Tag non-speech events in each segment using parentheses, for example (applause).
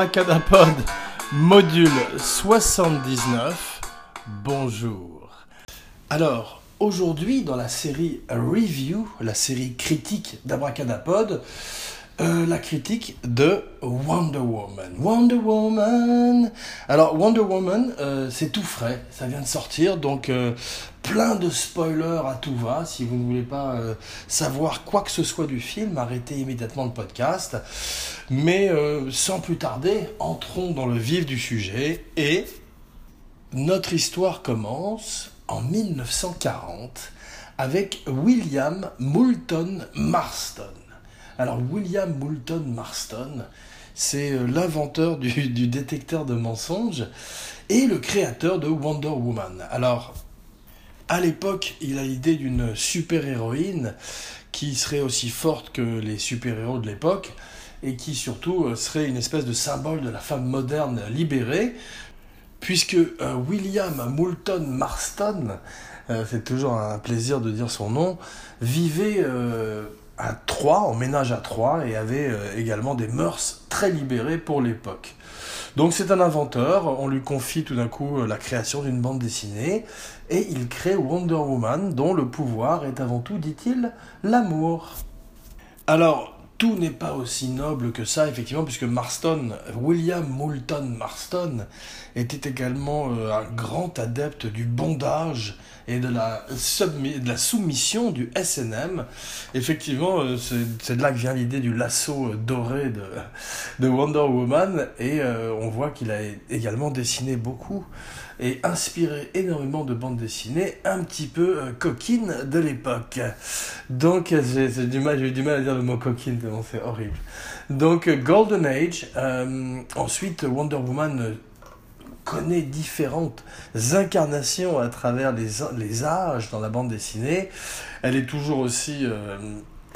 Abracadapod, module 79. Bonjour. Alors, aujourd'hui, dans la série Review, la série critique d'Abracadapod, euh, la critique de Wonder Woman. Wonder Woman Alors, Wonder Woman, euh, c'est tout frais, ça vient de sortir, donc euh, plein de spoilers à tout va. Si vous ne voulez pas savoir quoi que ce soit du film, arrêtez immédiatement le podcast. Mais sans plus tarder, entrons dans le vif du sujet et notre histoire commence en 1940 avec William Moulton Marston. Alors William Moulton Marston, c'est euh, l'inventeur (laughs) du, détecteur de mensonges et le créateur de Wonder Woman. Alors, à l'époque, il a l'idée d'une super-héroïne qui serait aussi forte que les super-héros de l'époque et qui surtout euh, serait une espèce de symbole de la femme moderne libérée, puisque euh, William Moulton Marston, c'est toujours un plaisir de dire son nom, vivait à trois, en ménage à trois, et avait euh, également des mœurs très libérées pour l'époque. Donc c'est un inventeur, on lui confie tout d'un coup euh, la création d'une bande dessinée, et il crée Wonder Woman, dont le pouvoir est avant tout, dit-il, l'amour. Alors, tout n'est pas aussi noble que ça, effectivement, puisque Marston, William Moulton Marston, était également euh, un grand adepte du bondage et de la, de la soumission du SNM. Effectivement, euh, c'est de là que vient l'idée du lasso euh, doré de, de Wonder Woman, et on voit qu'il a également dessiné beaucoup et inspiré énormément de bandes dessinées un petit peu euh, coquines de l'époque. Donc j'ai du mal, du mal à dire le mot coquine, c'est horrible. Donc Golden Age, euh, ensuite Wonder Woman connaît différentes incarnations à travers les, les âges dans la bande dessinée. Elle est toujours aussi euh,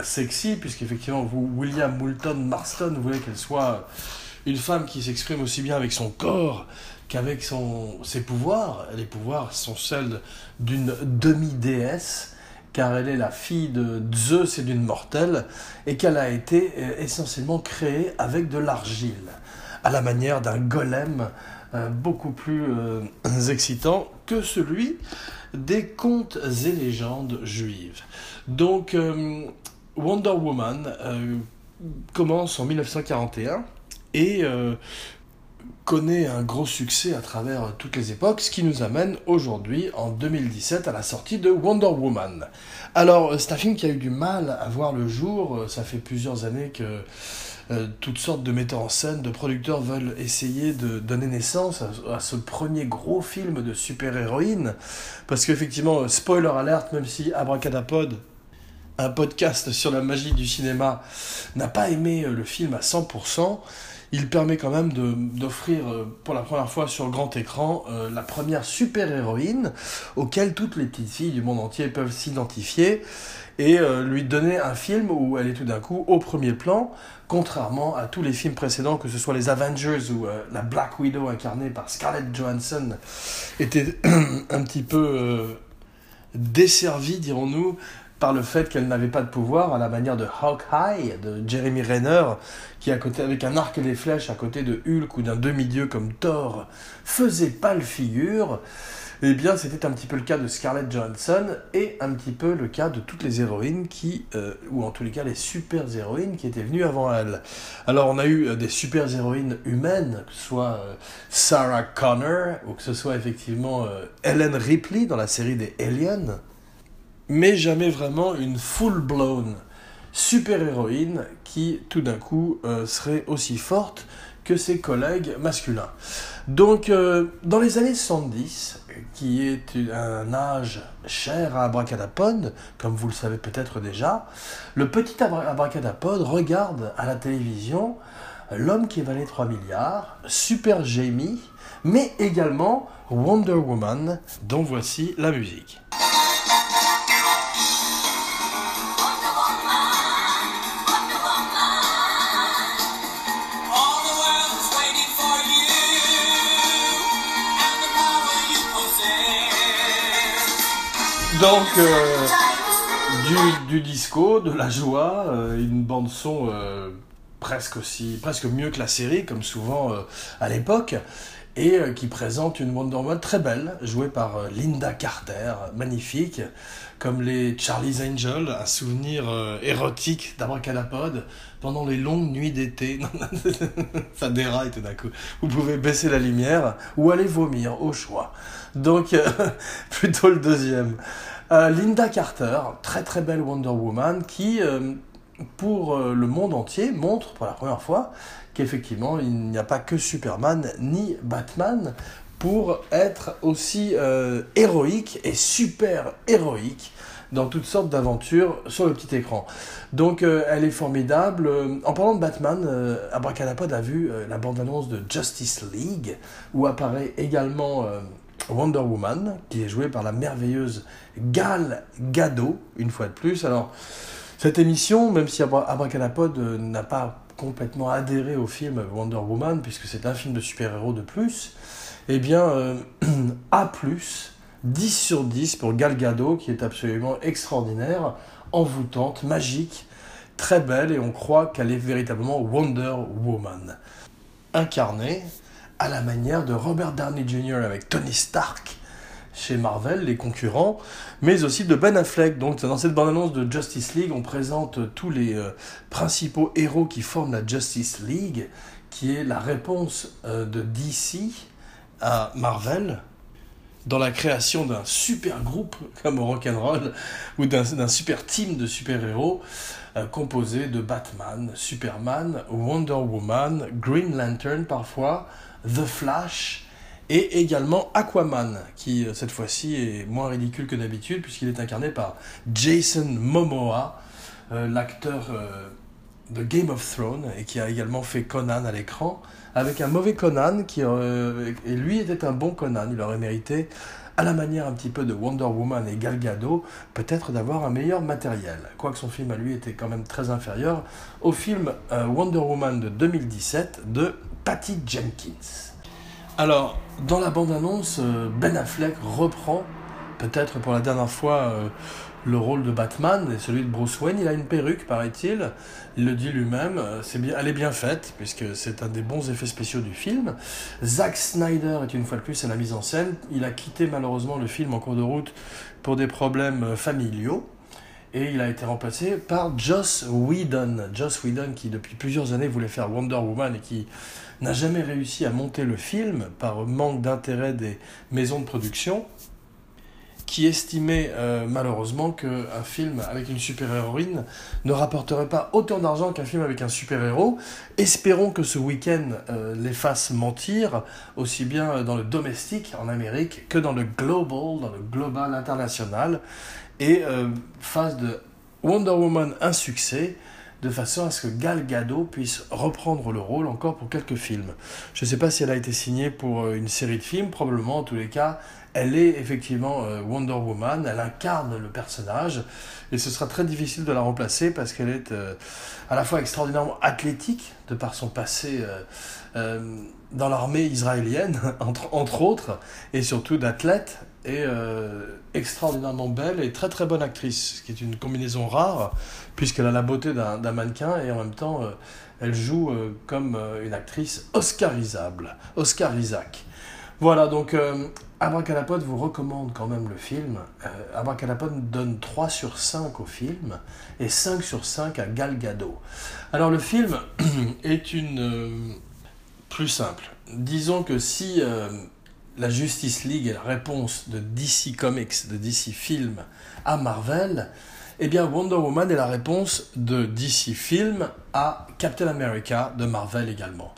sexy, puisqu'effectivement, William Moulton Marston, voulez qu'elle soit une femme qui s'exprime aussi bien avec son corps qu'avec ses pouvoirs. Les pouvoirs sont celles d'une demi-déesse, car elle est la fille de Zeus et d'une mortelle, et qu'elle a été euh, essentiellement créée avec de l'argile, à la manière d'un golem beaucoup plus euh, excitant que celui des contes et légendes juives. Donc, Wonder Woman commence en 1941 et connaît un gros succès à travers toutes les époques, ce qui nous amène aujourd'hui, en 2017, à la sortie de Wonder Woman. Alors, euh, c'est un film qui a eu du mal à voir le jour, euh, ça fait plusieurs années que euh, toutes sortes de metteurs en scène, de producteurs veulent essayer de donner naissance à, ce premier gros film de super-héroïne, parce qu'effectivement, spoiler alert, même si Abracadapod un podcast sur la magie du cinéma, n'a pas aimé le film à 100%, il permet quand même d'offrir euh, pour la première fois sur grand écran euh, la première super-héroïne auquel toutes les petites filles du monde entier peuvent s'identifier et euh, lui donner un film où elle est tout d'un coup au premier plan, contrairement à tous les films précédents, que ce soit les Avengers ou la Black Widow incarnée par Scarlett Johansson, était (clears throat) un petit peu desservie, dirons-nous, par le fait qu'elle n'avait pas de pouvoir, à la manière de Hawkeye, de Jeremy Renner, qui, à côté, avec un arc et des flèches à côté de Hulk ou d'un demi-dieu comme Thor, faisait pas le figure. Eh bien, c'était un petit peu le cas de Scarlett Johansson et un petit peu le cas de toutes les héroïnes qui, euh, ou en tous les cas les super héroïnes qui étaient venues avant elle. Alors, on a eu euh, des super héroïnes humaines, que ce soit euh, Sarah Connor ou que ce soit effectivement Ellen Ripley dans la série des Aliens mais jamais vraiment une full-blown super-héroïne qui, tout d'un coup, euh, serait aussi forte que ses collègues masculins. Donc, euh, dans les années 70, qui est un âge cher à Abracadapod, comme vous le savez peut-être déjà, le petit Abracadapod regarde à la télévision L'homme qui valait 3 milliards, Super Jamie, mais également Wonder Woman, dont voici la musique. Donc, euh, du, disco, de la joie, euh, une bande-son euh, presque aussi, presque mieux que la série, comme souvent à l'époque et qui présente une Wonder Woman très belle, jouée par Linda Carter, magnifique, comme les Charlie's Angels, un souvenir euh, érotique d'Abracadapod pendant les longues nuits d'été. (laughs) Ça déraille tout d'un coup. Vous pouvez baisser la lumière ou aller vomir, au choix. Donc, (laughs) plutôt le deuxième. Linda Carter, très très belle Wonder Woman, qui, pour le monde entier, montre pour la première fois qu'effectivement, il n'y a pas que Superman ni Batman pour être aussi euh, héroïque et super héroïque dans toutes sortes d'aventures sur le petit écran. Donc euh, elle est formidable. Euh, en parlant de Batman, euh, Abracadapod a vu la bande-annonce de Justice League, où apparaît également Wonder Woman, qui est jouée par la merveilleuse Gal Gadot, une fois de plus. Alors, cette émission, même si Abracadapod n'a pas complètement adhéré au film Wonder Woman, puisque c'est un film de super-héros de plus, eh bien, euh, (clears throat) A+, 10 sur 10 pour Gal Gadot, qui est absolument extraordinaire, envoûtante, magique, très belle, et on croit qu'elle est véritablement Wonder Woman. Incarnée à la manière de Robert Downey Jr. avec Tony Stark, chez Marvel, les concurrents, mais aussi de Ben Affleck. Donc dans cette bande-annonce de Justice League, on présente tous les euh, principaux héros qui forment la Justice League, qui est la réponse euh, de DC à Marvel dans la création d'un super groupe (laughs) comme au rock'n'roll ou d'un super team de super-héros euh, composé de Batman, Superman, Wonder Woman, Green Lantern parfois, The Flash, et également Aquaman, qui euh, cette fois-ci est moins ridicule que d'habitude, puisqu'il est incarné par Jason Momoa, euh, l'acteur de Game of Thrones, et qui a également fait Conan à l'écran, avec un mauvais Conan, qui, et lui était un bon Conan, il aurait mérité, à la manière un petit peu de Wonder Woman et Gal Gadot, peut-être d'avoir un meilleur matériel, quoique son film à lui était quand même très inférieur au film Wonder Woman de 2017 de Patty Jenkins. Alors, dans la bande-annonce, euh, Ben Affleck reprend, peut-être pour la dernière fois, euh, le rôle de Batman et celui de Bruce Wayne. Il a une perruque, paraît-il. Il le dit lui-même. Euh, c'est bien, elle est bien faite, puisque c'est un des bons effets spéciaux du film. Zack Snyder est une fois de plus à la mise en scène. Il a quitté malheureusement le film en cours de route pour des problèmes familiaux. Et il a été remplacé par Joss Whedon. Joss Whedon qui depuis plusieurs années voulait faire Wonder Woman et qui n'a jamais réussi à monter le film par manque d'intérêt des maisons de production, qui estimait euh, malheureusement qu'un film avec une super-héroïne ne rapporterait pas autant d'argent qu'un film avec un super-héros. Espérons que ce week-end euh, les fasse mentir, aussi bien dans le domestique en Amérique que dans le global, dans le global international, et euh, fasse de Wonder Woman un succès de façon à ce que Gal Gadot puisse reprendre le rôle encore pour quelques films. Je ne sais pas si elle a été signée pour euh, une série de films, probablement en tous les cas, elle est effectivement euh, Wonder Woman, elle incarne le personnage, et ce sera très difficile de la remplacer parce qu'elle est euh, à la fois extraordinairement athlétique, de par son passé dans l'armée israélienne, (laughs) entre, autres, et surtout d'athlète, et extraordinairement belle et très très bonne actrice, ce qui est une combinaison rare puisqu'elle a la beauté d'un mannequin et en même temps euh, elle joue euh, comme euh, une actrice oscarisable, Oscar Isaac. Voilà, donc Abracadapod vous recommande quand même le film. Abracadapod donne 3 sur 5 au film et 5 sur 5 à Gal Gadot. Alors le film (clears throat) est une... plus simple. Disons que si la Justice League est la réponse de DC Comics, de DC Film à Marvel, eh bien, Wonder Woman est la réponse de DC Film à Captain America de Marvel également.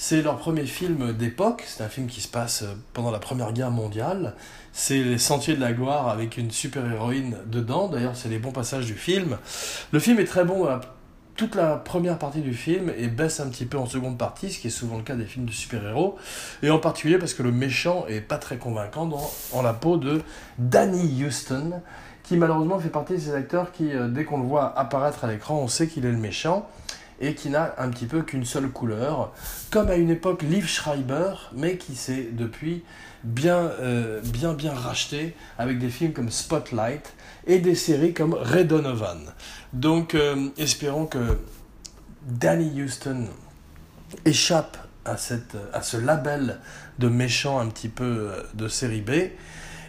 C'est leur premier film d'époque, c'est un film qui se passe pendant la Première Guerre mondiale. C'est Les Sentiers de la Gloire avec une super-héroïne dedans, d'ailleurs c'est les bons passages du film. Le film est très bon toute la première partie du film et baisse un petit peu en seconde partie, ce qui est souvent le cas des films de super-héros, et en particulier parce que le méchant est pas très convaincant dans, en la peau de Danny Houston, qui malheureusement fait partie de ces acteurs qui, euh, dès qu'on le voit apparaître à l'écran, on sait qu'il est le méchant et qui n'a un petit peu qu'une seule couleur, comme à une époque Liv Schreiber, mais qui s'est depuis bien, euh, bien, racheté avec des films comme Spotlight et des séries comme Red Donovan. Donc, euh, espérons que Danny Houston échappe à, à ce label de méchant un petit peu euh, de série B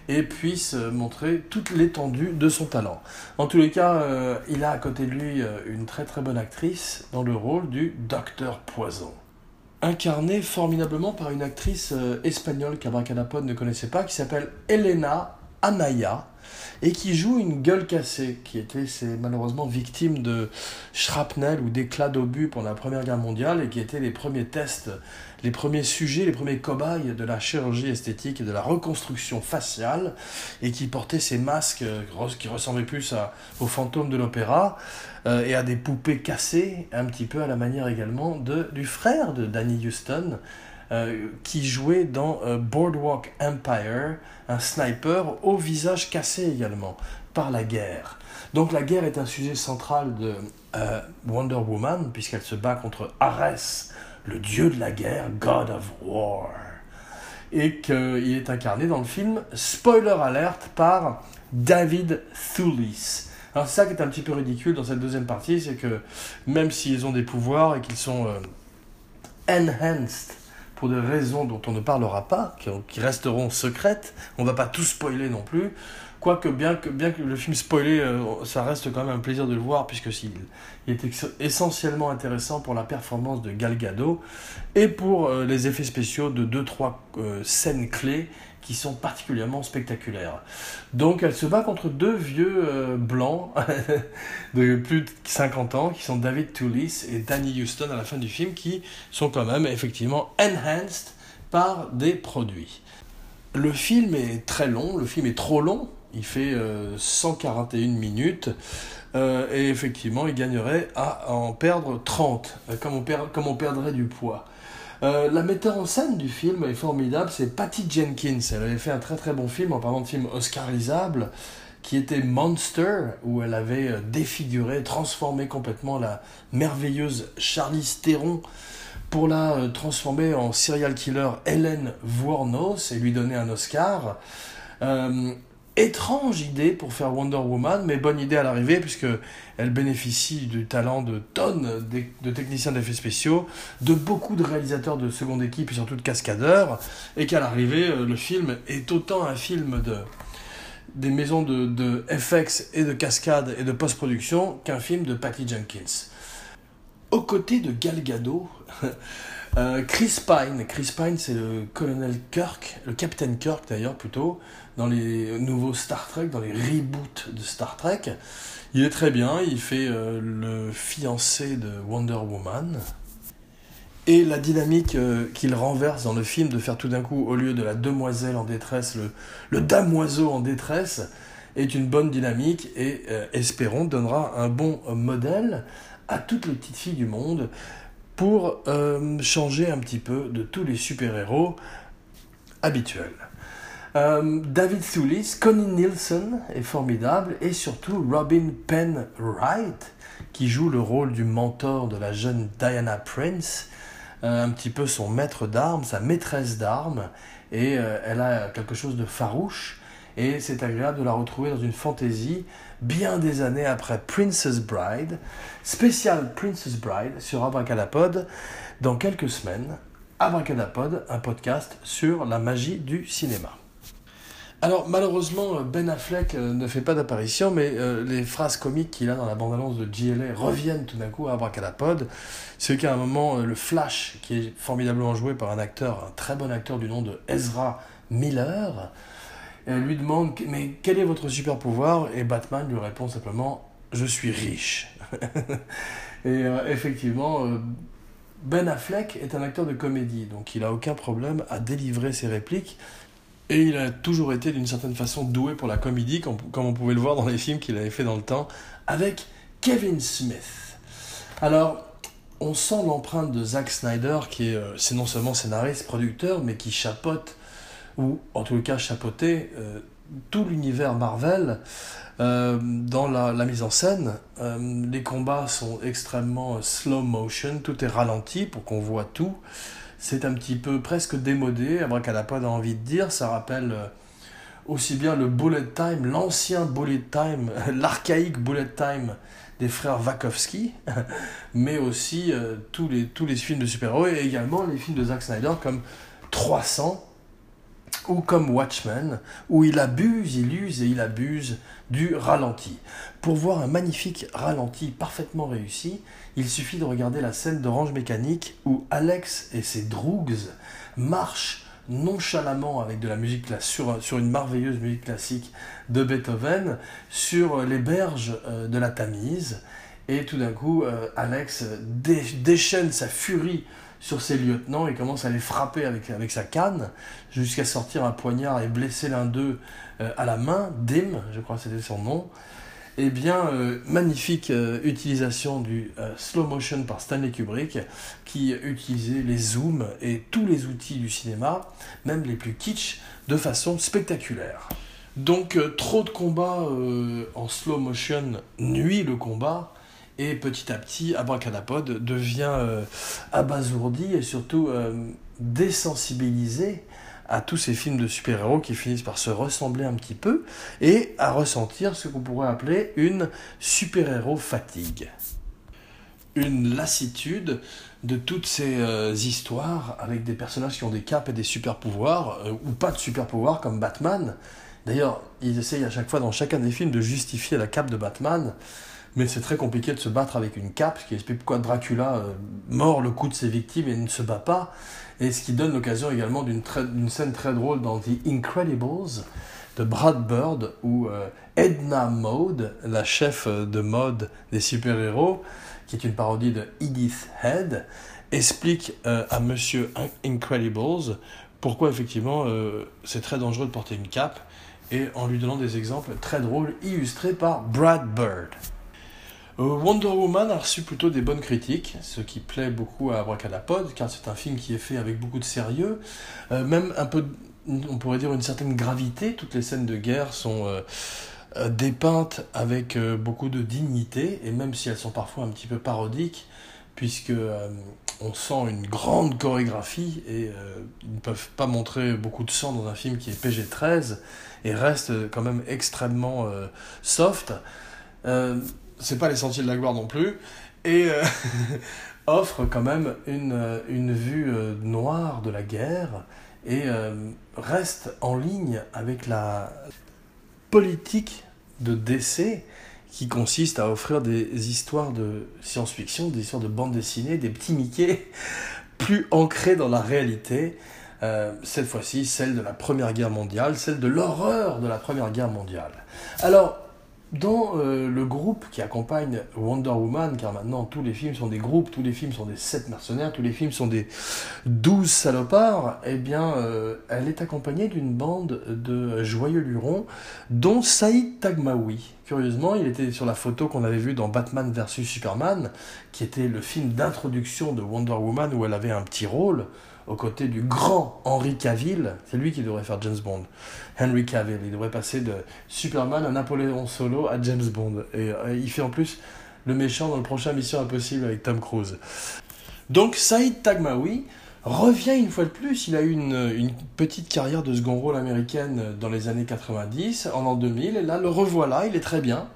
et puisse montrer toute l'étendue de son talent. En tous les cas, euh, il a à côté de lui euh, une très très bonne actrice dans le rôle du Docteur Poison. Incarné formidablement par une actrice espagnole qu'Abracadapod ne connaissait pas, qui s'appelle Elena Anaya, et qui joue une gueule cassée, qui était malheureusement victime de shrapnel ou d'éclats d'obus pendant la Première Guerre mondiale et qui était les premiers tests, les premiers sujets, les premiers cobayes de la chirurgie esthétique et de la reconstruction faciale et qui portait ces masques euh, qui ressemblaient plus aux fantômes de l'opéra euh, et à des poupées cassées, un petit peu à la manière également de, du frère de Danny Houston, euh, qui jouait dans Boardwalk Empire, un sniper au visage cassé également par la guerre. Donc la guerre est un sujet central de Wonder Woman, puisqu'elle se bat contre Ares, le dieu de la guerre, God of War. Et qu'il est incarné dans le film, spoiler alert, par David Thewlis. Alors ça qui est un petit peu ridicule dans cette deuxième partie, c'est que même s'ils ont des pouvoirs et qu'ils sont enhanced pour des raisons dont on ne parlera pas, qui, resteront secrètes. On va pas tout spoiler non plus. Quoique, bien que, bien que le film spoilé, euh, ça reste quand même un plaisir de le voir, puisque il, est essentiellement intéressant pour la performance de Gal Gadot et pour euh, les effets spéciaux de 2-3 euh, scènes clés qui sont particulièrement spectaculaires. Donc elle se bat contre deux vieux blancs (laughs) de plus de 50 ans, qui sont David Toulis et Danny Houston à la fin du film, qui sont quand même effectivement enhanced par des produits. Le film est très long, le film est trop long, il fait 141 euh, minutes. Euh, et effectivement, il gagnerait à en perdre 30, comme on, comme on perdrait du poids. Euh, la metteur en scène du film est formidable, c'est Patty Jenkins. Elle avait fait un très très bon film en parlant de film oscarisable qui était Monster, où elle avait euh, défiguré, transformé complètement la merveilleuse Charlize Theron pour la euh, transformer en serial killer Hélène Vournos et lui donner un Oscar étrange idée pour faire Wonder Woman, mais bonne idée à l'arrivée, puisque elle bénéficie du talent de tonnes de techniciens d'effets spéciaux, de beaucoup de réalisateurs de seconde équipe et surtout de cascadeurs, et qu'à l'arrivée, euh, le film est autant un film de des maisons de, de FX et de cascade et de post-production qu'un film de Patty Jenkins. Aux côtés de Gal Gadot, (laughs) euh, Chris Pine, Chris Pine c'est le colonel Kirk, le capitaine Kirk d'ailleurs plutôt, dans les nouveaux Star Trek, dans les reboots de Star Trek. Il est très bien, il fait euh, le fiancé de Wonder Woman. Et la dynamique euh, qu'il renverse dans le film de faire tout d'un coup, au lieu de la demoiselle en détresse, le, damoiseau en détresse, est une bonne dynamique et, euh, espérons, donnera un bon modèle à toutes les petites filles du monde pour changer un petit peu de tous les super-héros habituels. Euh, David Thewlis, Connie Nielsen est formidable et surtout Robin Penn Wright qui joue le rôle du mentor de la jeune Diana Prince, euh, un petit peu son maître d'armes, sa maîtresse d'armes et euh, elle a quelque chose de farouche et c'est agréable de la retrouver dans une fantaisie bien des années après Princess Bride, spécial Princess Bride sur Abracadapod dans quelques semaines. Abracadapod, un podcast sur la magie du cinéma. Alors malheureusement, Ben Affleck euh, ne fait pas d'apparition, mais euh, les phrases comiques qu'il a dans la bande-annonce de GLA reviennent tout d'un coup à Abracadapod. C'est qu'à un moment, euh, le Flash, qui est formidablement joué par un acteur, un très bon acteur du nom de Ezra Miller, lui demande Mais quel est votre super pouvoir? Et Batman lui répond simplement Je suis riche. (laughs) Et effectivement, Ben Affleck est un acteur de comédie, donc il n'a aucun problème à délivrer ses répliques. Et il a toujours été d'une certaine façon doué pour la comédie, comme, on pouvait le voir dans les films qu'il avait fait dans le temps, avec Kevin Smith. Alors, on sent l'empreinte de Zack Snyder, qui est, euh, c'est non seulement scénariste, producteur, mais qui chapeaute, ou en tout cas chapeauté, euh, tout l'univers Marvel euh, dans la, la, mise en scène. les combats sont extrêmement slow motion, tout est ralenti pour qu'on voit tout c'est un petit peu presque démodé, Abracadapod a envie de dire, ça rappelle euh, aussi bien le bullet time, l'ancien bullet time, (laughs) l'archaïque bullet time des frères Wachowski, (laughs) mais aussi euh, tous, les, tous les films de super-héros et également les films de Zack Snyder comme 300 ou comme Watchmen, où il abuse, il use et il abuse du ralenti. Pour voir un magnifique ralenti parfaitement réussi, il suffit de regarder la scène d'Orange Mécanique où Alex et ses droogs marchent nonchalamment avec de la musique sur, sur une merveilleuse musique classique de Beethoven sur les berges euh, de la Tamise. Et tout d'un coup, euh, Alex déchaîne sa furie sur ses lieutenants et commence à les frapper avec, avec sa canne jusqu'à sortir un poignard et blesser l'un d'eux euh, à la main, Dim, je crois que c'était son nom. Eh bien, euh, magnifique euh, utilisation du slow motion par Stanley Kubrick, qui utilisait les zooms et tous les outils du cinéma, même les plus kitsch, de façon spectaculaire. Donc, trop de combats en slow motion nuit le combat, et petit à petit, Abracadapod devient abasourdi et surtout désensibilisé à tous ces films de super-héros qui finissent par se ressembler un petit peu et à ressentir ce qu'on pourrait appeler une super-héros fatigue. Une lassitude de toutes ces euh, histoires avec des personnages qui ont des capes et des super-pouvoirs, euh, ou pas de super-pouvoirs comme Batman. D'ailleurs, ils essayent à chaque fois dans chacun des films de justifier la cape de Batman, mais c'est très compliqué de se battre avec une cape, ce qui explique pourquoi Dracula euh, mord le cou de ses victimes et ne se bat pas et ce qui donne l'occasion également d'une scène très drôle dans The Incredibles de Brad Bird, où euh, Edna Mode, la chef de mode des super-héros, qui est une parodie de Edith Head, explique euh, à Monsieur Incredibles pourquoi effectivement euh, c'est très dangereux de porter une cape, et en lui donnant des exemples très drôles illustrés par Brad Bird. Euh, Wonder Woman a reçu plutôt des bonnes critiques, ce qui plaît beaucoup à Abracadapod, car c'est un film qui est fait avec beaucoup de sérieux, euh, même un peu, on pourrait dire une certaine gravité. Toutes les scènes de guerre sont euh, dépeintes avec beaucoup de dignité, et même si elles sont parfois un petit peu parodiques, puisque on sent une grande chorégraphie et ils ne peuvent pas montrer beaucoup de sang dans un film qui est PG-13 et reste quand même extrêmement soft c'est pas les sentiers de la gloire non plus, et euh, (laughs) offre quand même une, euh, une vue euh, noire de la guerre et reste en ligne avec la politique de décès qui consiste à offrir des histoires de science-fiction, des histoires de bande dessinée, des petits Mickey (laughs) plus ancrés dans la réalité. cette fois-ci, celle de la Première Guerre mondiale, celle de l'horreur de la Première Guerre mondiale. Alors, dans euh, le groupe qui accompagne Wonder Woman, car maintenant tous les films sont des groupes, tous les films sont des sept mercenaires, tous les films sont des douze salopards, eh bien, euh, elle est accompagnée d'une bande de joyeux lurons, dont Saïd Tagmaoui. Curieusement, il était sur la photo qu'on avait vue dans Batman vs Superman, qui était le film d'introduction de Wonder Woman où elle avait un petit rôle aux côtés du grand Henry Cavill. C'est lui qui devrait faire James Bond. Henry Cavill. Il devrait passer de Superman à Napoléon Solo à James Bond. Et euh, il fait en plus le méchant dans le prochain Mission Impossible avec Tom Cruise. Donc Saïd Tagmaoui revient une fois de plus. Il a eu une, petite carrière de second rôle américaine dans les années 90, en l'an 2000. Et là, le revoilà, il est très bien.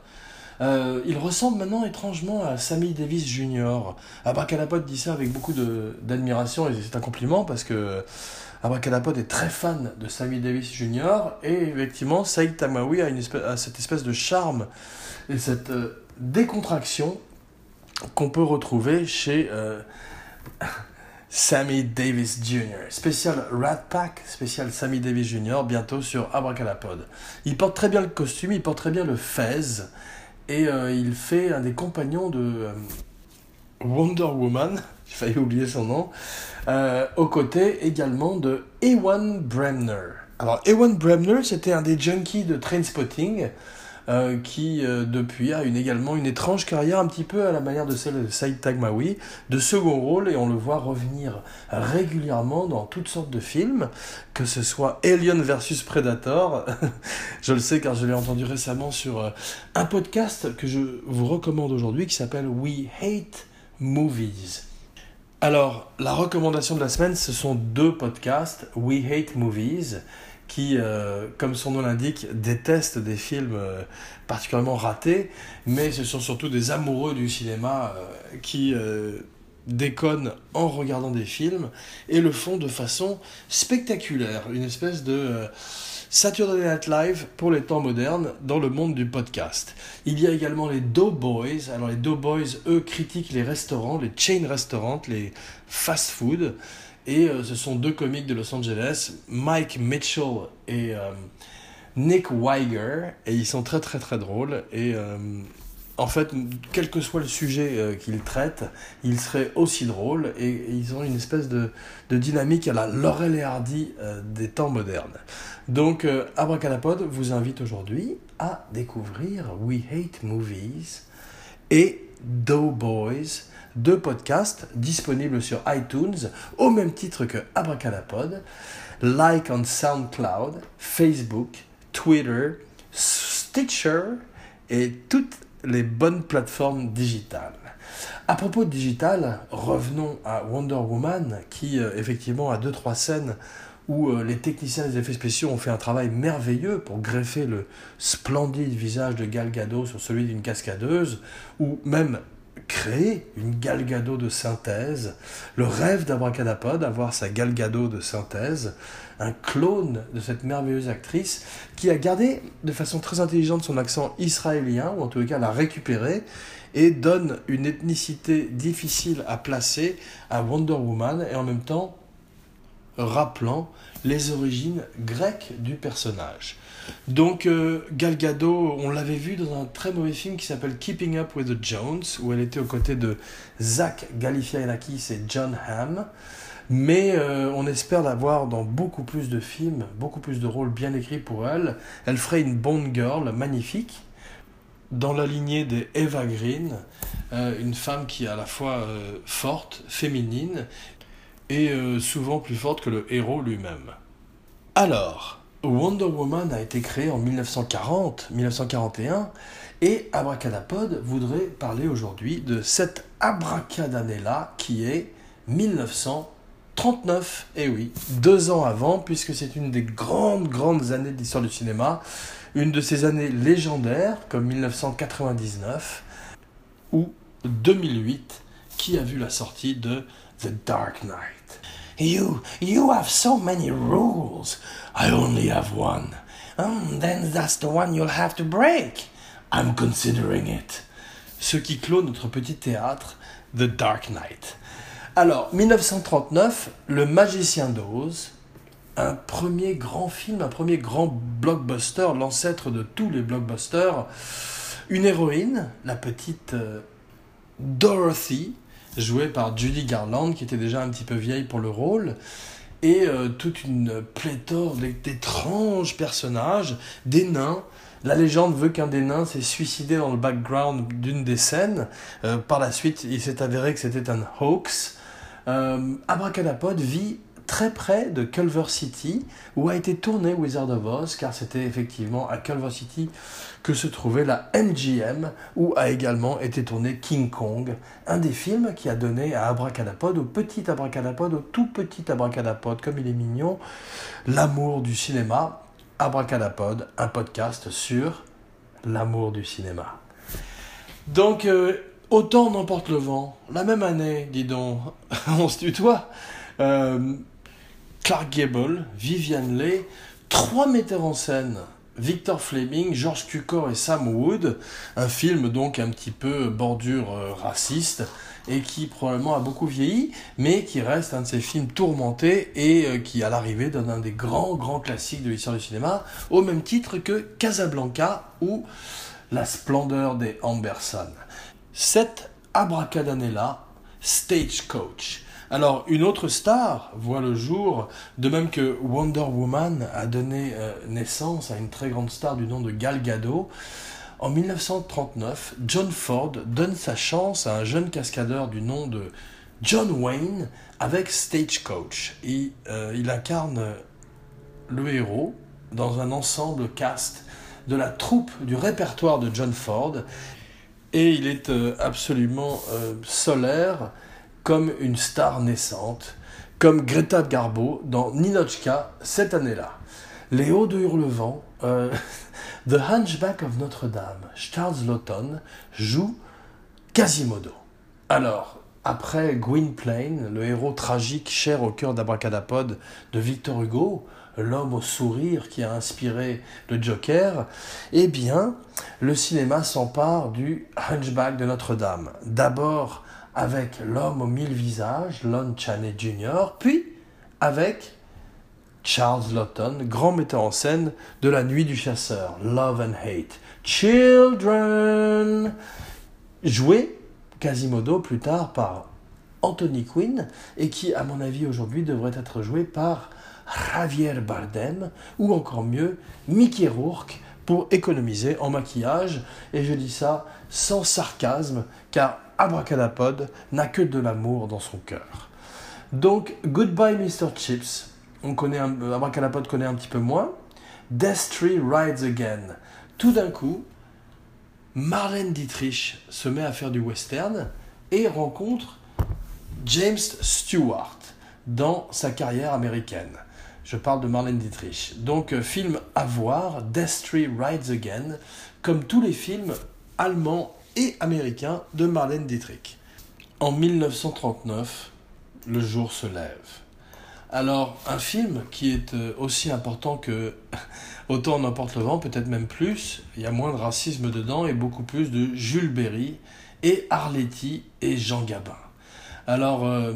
Euh, il ressemble maintenant étrangement à Sammy Davis Jr. Abracadapod dit ça avec beaucoup d'admiration et c'est un compliment parce que Abracadapod est très fan de Sammy Davis Jr. et effectivement Saïd Tamawi a, une espèce, cette espèce de charme et cette euh, décontraction qu'on peut retrouver chez euh, (laughs) Sammy Davis Jr. Spécial Rat Pack, spécial Sammy Davis Jr. bientôt sur Abracadapod. Il porte très bien le costume, il porte très bien le fez et euh, il fait un des compagnons de euh, Wonder Woman, (laughs) j'ai failli oublier son nom, euh, aux côtés également de Ewan Bremner. Alors Ewan Bremner, c'était un des junkies de Trainspotting, euh, qui euh, depuis a une, également une étrange carrière un petit peu à la manière de celle de Saïd Tagmaoui, de second rôle, et on le voit revenir régulièrement dans toutes sortes de films, que ce soit Alien versus Predator, (laughs) je le sais car je l'ai entendu récemment sur euh, un podcast que je vous recommande aujourd'hui qui s'appelle We Hate Movies. Alors, la recommandation de la semaine, ce sont deux podcasts, We Hate Movies, qui, euh, comme son nom l'indique, détestent des films euh, particulièrement ratés, mais ce sont surtout des amoureux du cinéma euh, qui déconnent en regardant des films et le font de façon spectaculaire, une espèce de Saturday Night Live pour les temps modernes dans le monde du podcast. Il y a également les Doughboys. Alors les Doughboys, eux, critiquent les restaurants, les chain restaurants, les fast food. Et euh, ce sont deux comiques de Los Angeles, Mike Mitchell et euh, Nick Weiger. Et ils sont très très très drôles. Et euh, en fait, quel que soit le sujet qu'ils traitent, ils seraient aussi drôles et, ils ont une espèce de, dynamique à la Laurel et Hardy des temps modernes. Donc, Abracadapod vous invite aujourd'hui à découvrir We Hate Movies et Doughboys, deux podcasts disponibles sur iTunes au même titre que Abracadapod, like on SoundCloud, Facebook, Twitter, Stitcher et toutes les bonnes plateformes digitales. À propos de digital, revenons à Wonder Woman, qui euh, effectivement a deux trois scènes où euh, les techniciens des effets spéciaux ont fait un travail merveilleux pour greffer le splendide visage de Gal Gadot sur celui d'une cascadeuse, ou même créer une Gal Gadot de synthèse, le rêve d'Abracadapod, avoir sa Gal Gadot de synthèse, un clone de cette merveilleuse actrice qui a gardé de façon très intelligente son accent israélien, ou en tout cas l'a récupéré, et donne une ethnicité difficile à placer à Wonder Woman, et en même temps rappelant les origines grecques du personnage. Donc euh, Gal Gadot, on l'avait vu dans un très mauvais film qui s'appelle Keeping Up with the Jones, où elle était aux côtés de Zach Galifianakis et John Hamm. Mais euh, on espère la voir dans beaucoup plus de films, beaucoup plus de rôles bien écrits pour elle. Elle ferait une Bond Girl magnifique, dans la lignée des Eva Green, euh, une femme qui est à la fois forte, féminine, et souvent plus forte que le héros lui-même. Alors, Wonder Woman a été créé en 1940-1941 et Abracadapod voudrait parler aujourd'hui de cette abracadannée-là qui est 1939. Et oui, deux ans avant, puisque c'est une des grandes, grandes années de l'histoire du cinéma, une de ces années légendaires comme 1999 ou 2008 qui a vu la sortie de The Dark Knight. You, you have so many rules. I only have one. Um, then that's the one you'll have to break. I'm considering it. Ce qui clôt notre petit théâtre, The Dark Knight. Alors, 1939, Le Magicien d'Oz, un premier grand film, un premier grand blockbuster, l'ancêtre de tous les blockbusters. Une héroïne, la petite euh, Dorothy, jouée par Judy Garland, qui était déjà un petit peu vieille pour le rôle, et euh, toute une pléthore d'étranges personnages, des nains. La légende veut qu'un des nains s'est suicidé dans le background d'une des scènes. Euh, par la suite, il s'est avéré que c'était un hoax. Euh, vit très près de Culver City, où a été tourné Wizard of Oz, car c'était effectivement à Culver City que se trouvait la MGM, où a également été tourné King Kong, un des films qui a donné à Abracadapod, au petit Abracadapod, au tout petit Abracadapod, comme il est mignon, l'amour du cinéma. Abracadapod, un podcast sur l'amour du cinéma. Donc, euh, autant n'emporte le vent, la même année, dis donc, (laughs) on se tutoie. Euh, Clark Gable, Vivian Leigh, trois metteurs en scène, Victor Fleming, George Cukor et Sam Wood, un film donc un petit peu bordure euh, raciste et qui probablement a beaucoup vieilli, mais qui reste un de ces films tourmentés et euh, qui à l'arrivée donne un des grands grands classiques de l'histoire du cinéma, au même titre que Casablanca ou La splendeur des Amberson. Cette abracadannée-là, Stagecoach, alors, une autre star voit le jour, de même que Wonder Woman a donné euh, naissance à une très grande star du nom de Gal Gadot. En 1939, John Ford donne sa chance à un jeune cascadeur du nom de John Wayne avec Stagecoach. Et, euh, il incarne le héros dans un ensemble cast de la troupe du répertoire de John Ford. Et il est euh, absolument solaire comme une star naissante, comme Greta Garbo dans Ninochka cette année-là. Hauts de Hurlevent, euh, (laughs) The Hunchback of Notre-Dame, Charles Lawton joue Quasimodo. Alors, après Gwynplaine, le héros tragique cher au cœur d'Abracadapod de Victor Hugo, l'homme au sourire qui a inspiré le Joker, eh bien, le cinéma s'empare du Hunchback de Notre-Dame. D'abord avec l'homme aux mille visages, Lon Chaney Jr., puis avec Charles Lawton, grand metteur en scène de La Nuit du Chasseur, Love and Hate. Children Joué Quasimodo plus tard par Anthony Quinn et qui, à mon avis, aujourd'hui devrait être joué par Javier Bardem ou encore mieux Mickey Rourke pour économiser en maquillage. Et je dis ça sans sarcasme car Abracadapod n'a que de l'amour dans son cœur. Donc, Goodbye Mr. Chips, on connaît un, euh, Abracadapod connaît un petit peu moins. Death Rides Again. Tout d'un coup, Marlène Dietrich se met à faire du western et rencontre James Stewart dans sa carrière américaine. Je parle de Marlène Dietrich. Donc, euh, film à voir, Death Rides Again, comme tous les films allemands et américains de Marlène Dietrich. En 1939, le jour se lève. Alors, un film qui est euh, aussi important que (laughs) Autant on emporte le vent, peut-être même plus, il y a moins de racisme dedans et beaucoup plus de Jules Berry et Arletty et Jean Gabin. Alors, euh,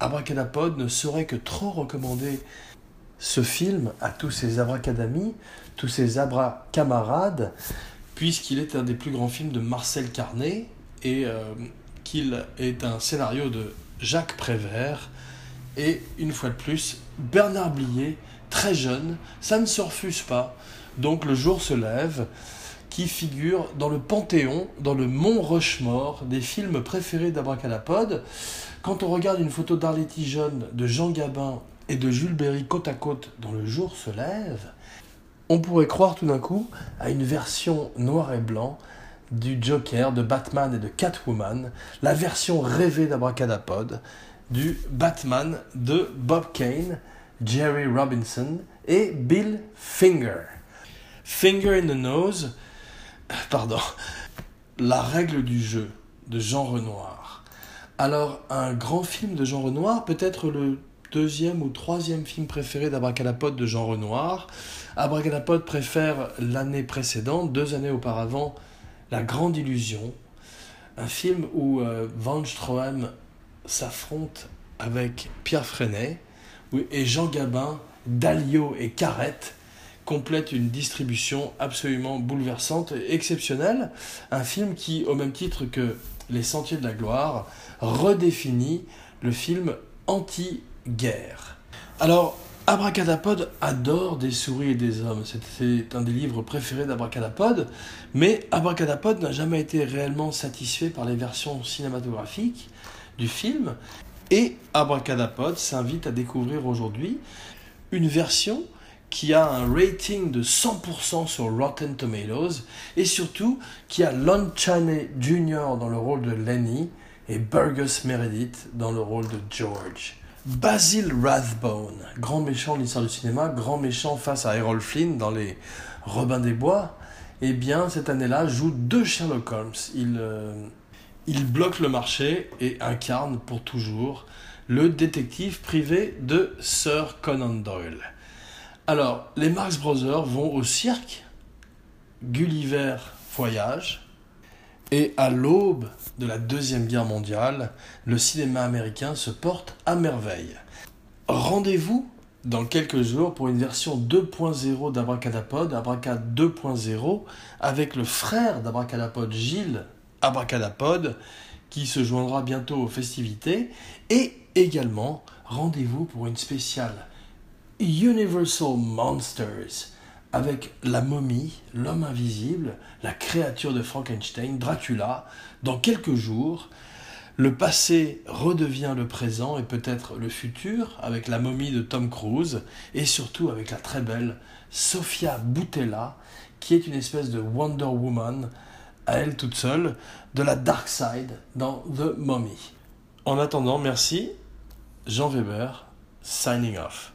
Abracadapod ne saurait que trop recommander ce film à tous ses abracadamis, tous ses abracamarades, puisqu'il est un des plus grands films de Marcel Carnet et euh, qu'il est un scénario de Jacques Prévert et une fois de plus Bernard Blier, très jeune, ça ne se refuse pas. Donc le jour se lève, qui figure dans le panthéon, dans le mont Rushmore des films préférés d'Abracadapod. Quand on regarde une photo d'Arletty jeune, de Jean Gabin et de Jules Berry côte à côte dans Le jour se lève, on pourrait croire tout d'un coup à une version noir et blanc du Joker, de Batman et de Catwoman, la version rêvée d'Abracadapod, du Batman de Bob Kane, Jerry Robinson et Bill Finger. Finger in the Nose, (laughs) pardon, La règle du jeu de Jean Renoir. Alors, un grand film de Jean Renoir, peut-être le deuxième ou troisième film préféré d'Abracadapod de Jean Renoir. Abracadapod préfère l'année précédente, deux années auparavant, La Grande Illusion, un film où euh, Van Stroheim s'affronte avec Pierre Freinet et Jean Gabin, Dalio et Carrette complètent une distribution absolument bouleversante et exceptionnelle. Un film qui, au même titre que Les Sentiers de la Gloire, redéfinit le film Alors, Abracadapod adore des souris et des hommes. C'est un des livres préférés d'Abracadapod. Mais Abracadapod n'a jamais été réellement satisfait par les versions cinématographiques du film. Et Abracadapod s'invite à découvrir aujourd'hui une version qui a un rating de 100% sur Rotten Tomatoes et surtout qui a Lon Chaney Jr. dans le rôle de Lenny et Burgess Meredith dans le rôle de George. Basil Rathbone, grand méchant de l'histoire du cinéma, grand méchant face à Errol Flynn dans les Robins des Bois, eh bien cette année-là joue deux Sherlock Holmes. Il, euh, il bloque le marché et incarne pour toujours le détective privé de Sir Conan Doyle. Alors, les Marx Brothers vont au cirque, Gulliver voyage, et à l'aube de la Deuxième Guerre mondiale, le cinéma américain se porte à merveille. Rendez-vous dans quelques jours pour une version 2.0 d'Abracadapod, Abracad 2.0, avec le frère d'Abracadapod, Gilles Abracadapod, qui se joindra bientôt aux festivités, et également rendez-vous pour une spéciale Universal Monsters avec la momie, l'homme invisible, la créature de Frankenstein, Dracula, dans quelques jours. Le passé redevient le présent et peut-être le futur avec la momie de Tom Cruise et surtout avec la très belle Sofia Boutella qui est une espèce de Wonder Woman à elle toute seule, de la Dark Side dans The Mummy. En attendant, merci. Jean Weber, signing off.